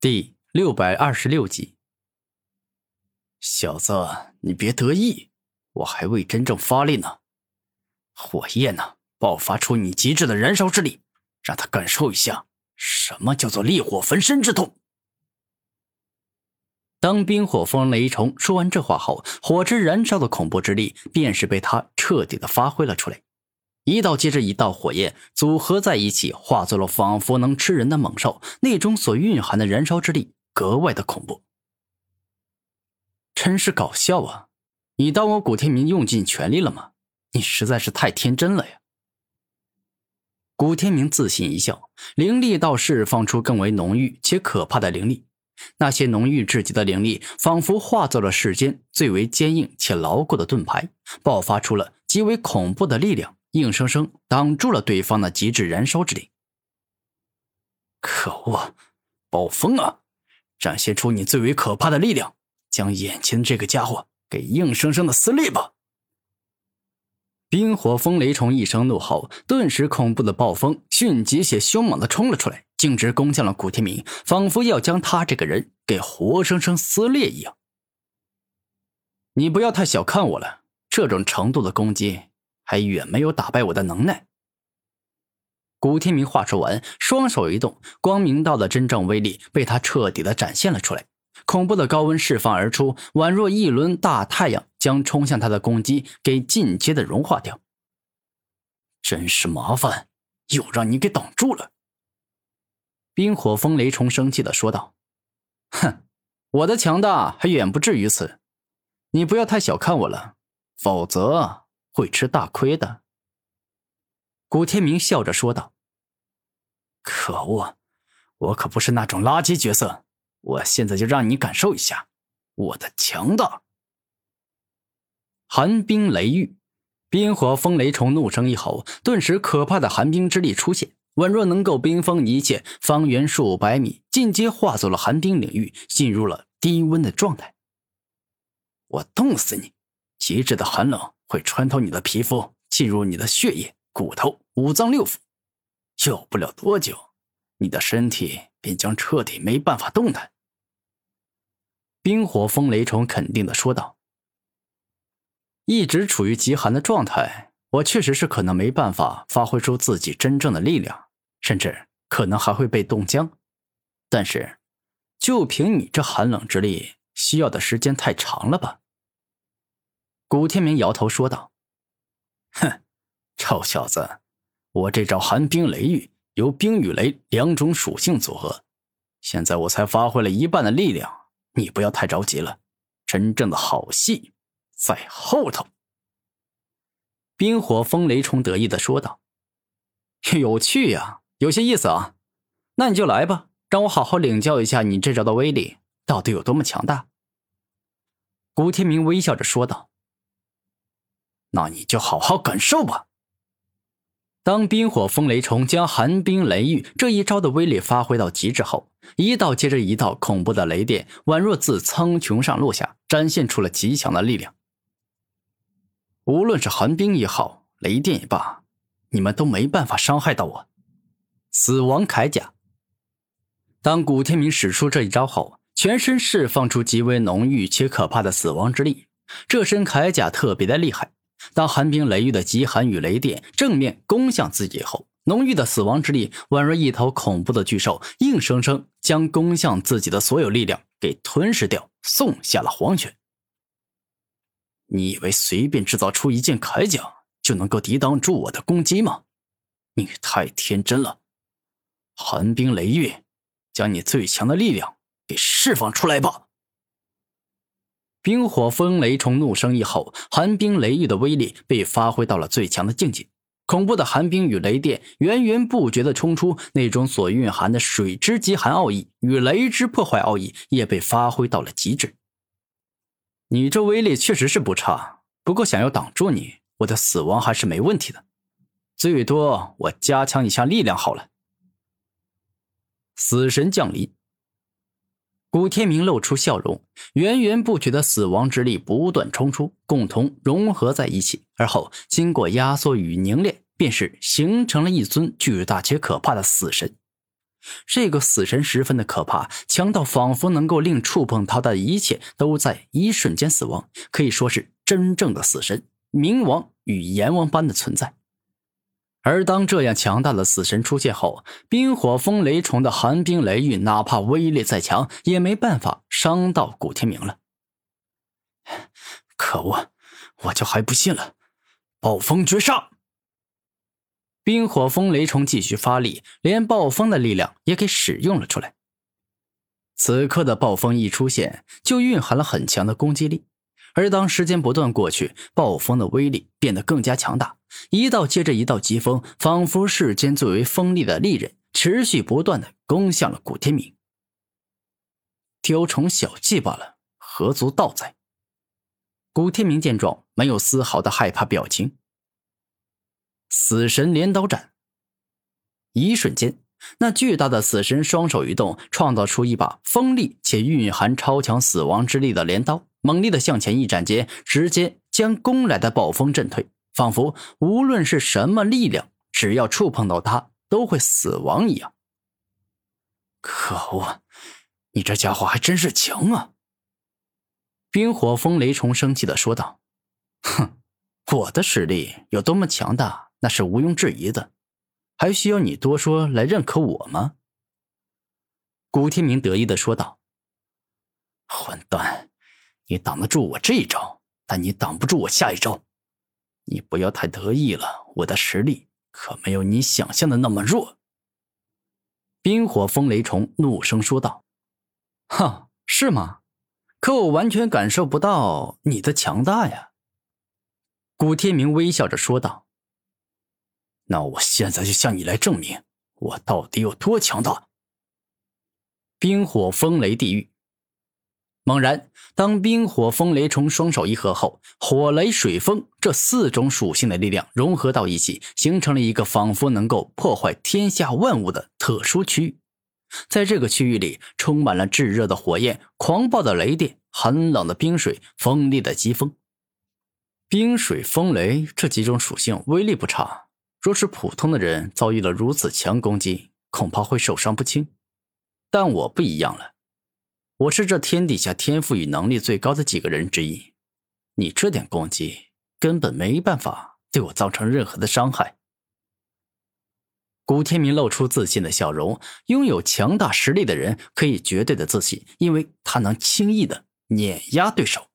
第六百二十六集，小子，你别得意，我还未真正发力呢。火焰呢，爆发出你极致的燃烧之力，让他感受一下什么叫做烈火焚身之痛。当冰火风雷虫说完这话后，火之燃烧的恐怖之力便是被他彻底的发挥了出来。一道接着一道火焰组合在一起，化作了仿佛能吃人的猛兽，那种所蕴含的燃烧之力格外的恐怖。真是搞笑啊！你当我古天明用尽全力了吗？你实在是太天真了呀！古天明自信一笑，灵力倒释放出更为浓郁且可怕的灵力，那些浓郁至极的灵力仿佛化作了世间最为坚硬且牢固的盾牌，爆发出了极为恐怖的力量。硬生生挡住了对方的极致燃烧之力。可恶，暴风啊！展现出你最为可怕的力量，将眼前这个家伙给硬生生的撕裂吧！冰火风雷虫一声怒吼，顿时恐怖的暴风迅疾且凶猛的冲了出来，径直攻向了古天明，仿佛要将他这个人给活生生撕裂一样。你不要太小看我了，这种程度的攻击。还远没有打败我的能耐。古天明话说完，双手一动，光明道的真正威力被他彻底的展现了出来。恐怖的高温释放而出，宛若一轮大太阳，将冲向他的攻击给进阶的融化掉。真是麻烦，又让你给挡住了。冰火风雷虫生气的说道：“哼，我的强大还远不至于此，你不要太小看我了，否则。”会吃大亏的。古天明笑着说道：“可恶，我可不是那种垃圾角色，我现在就让你感受一下我的强大。”寒冰雷域，冰火风雷虫怒声一吼，顿时可怕的寒冰之力出现，宛若能够冰封一切，方圆数百米尽皆化作了寒冰领域，进入了低温的状态。我冻死你！极致的寒冷。会穿透你的皮肤，进入你的血液、骨头、五脏六腑，有不了多久，你的身体便将彻底没办法动弹。”冰火风雷虫肯定的说道。“一直处于极寒的状态，我确实是可能没办法发挥出自己真正的力量，甚至可能还会被冻僵。但是，就凭你这寒冷之力，需要的时间太长了吧？”古天明摇头说道：“哼，臭小子，我这招寒冰雷雨由冰与雷两种属性组合，现在我才发挥了一半的力量，你不要太着急了，真正的好戏在后头。”冰火风雷虫得意的说道：“有趣呀，有些意思啊，那你就来吧，让我好好领教一下你这招的威力到底有多么强大。”古天明微笑着说道。那你就好好感受吧。当冰火风雷虫将寒冰雷域这一招的威力发挥到极致后，一道接着一道恐怖的雷电宛若自苍穹上落下，展现出了极强的力量。无论是寒冰也好，雷电也罢，你们都没办法伤害到我。死亡铠甲。当古天明使出这一招后，全身释放出极为浓郁且可怕的死亡之力，这身铠甲特别的厉害。当寒冰雷域的极寒与雷电正面攻向自己后，浓郁的死亡之力宛若一头恐怖的巨兽，硬生生将攻向自己的所有力量给吞噬掉，送下了黄泉。你以为随便制造出一件铠甲就能够抵挡住我的攻击吗？你太天真了！寒冰雷域，将你最强的力量给释放出来吧！冰火风雷虫怒声一吼，寒冰雷域的威力被发挥到了最强的境界。恐怖的寒冰与雷电源源不绝的冲出，那种所蕴含的水之极寒奥义与雷之破坏奥义也被发挥到了极致。你这威力确实是不差，不过想要挡住你，我的死亡还是没问题的。最多我加强一下力量好了。死神降临。古天明露出笑容，源源不绝的死亡之力不断冲出，共同融合在一起，而后经过压缩与凝练，便是形成了一尊巨大且可怕的死神。这个死神十分的可怕，强到仿佛能够令触碰他的一切都在一瞬间死亡，可以说是真正的死神，冥王与阎王般的存在。而当这样强大的死神出现后，冰火风雷虫的寒冰雷域，哪怕威力再强，也没办法伤到古天明了。可恶，我就还不信了！暴风绝杀！冰火风雷虫继续发力，连暴风的力量也给使用了出来。此刻的暴风一出现，就蕴含了很强的攻击力。而当时间不断过去，暴风的威力变得更加强大，一道接着一道疾风，仿佛世间最为锋利的利刃，持续不断的攻向了古天明。雕虫小技罢了，何足道哉？古天明见状，没有丝毫的害怕表情。死神镰刀斩。一瞬间，那巨大的死神双手一动，创造出一把锋利且蕴含超强死亡之力的镰刀，猛力的向前一斩间，直接将攻来的暴风震退，仿佛无论是什么力量，只要触碰到它，都会死亡一样。可恶，你这家伙还真是强啊！冰火风雷虫生气的说道：“哼，我的实力有多么强大？”那是毋庸置疑的，还需要你多说来认可我吗？古天明得意的说道：“混蛋，你挡得住我这一招，但你挡不住我下一招。你不要太得意了，我的实力可没有你想象的那么弱。”冰火风雷虫怒声说道：“哈，是吗？可我完全感受不到你的强大呀。”古天明微笑着说道。那我现在就向你来证明，我到底有多强大。冰火风雷地狱。猛然，当冰火风雷虫双手一合后，火雷水风这四种属性的力量融合到一起，形成了一个仿佛能够破坏天下万物的特殊区域。在这个区域里，充满了炙热的火焰、狂暴的雷电、寒冷的冰水、锋利的疾风。冰水风雷这几种属性威力不差。若是普通的人遭遇了如此强攻击，恐怕会受伤不轻。但我不一样了，我是这天底下天赋与能力最高的几个人之一。你这点攻击根本没办法对我造成任何的伤害。古天明露出自信的笑容。拥有强大实力的人可以绝对的自信，因为他能轻易的碾压对手。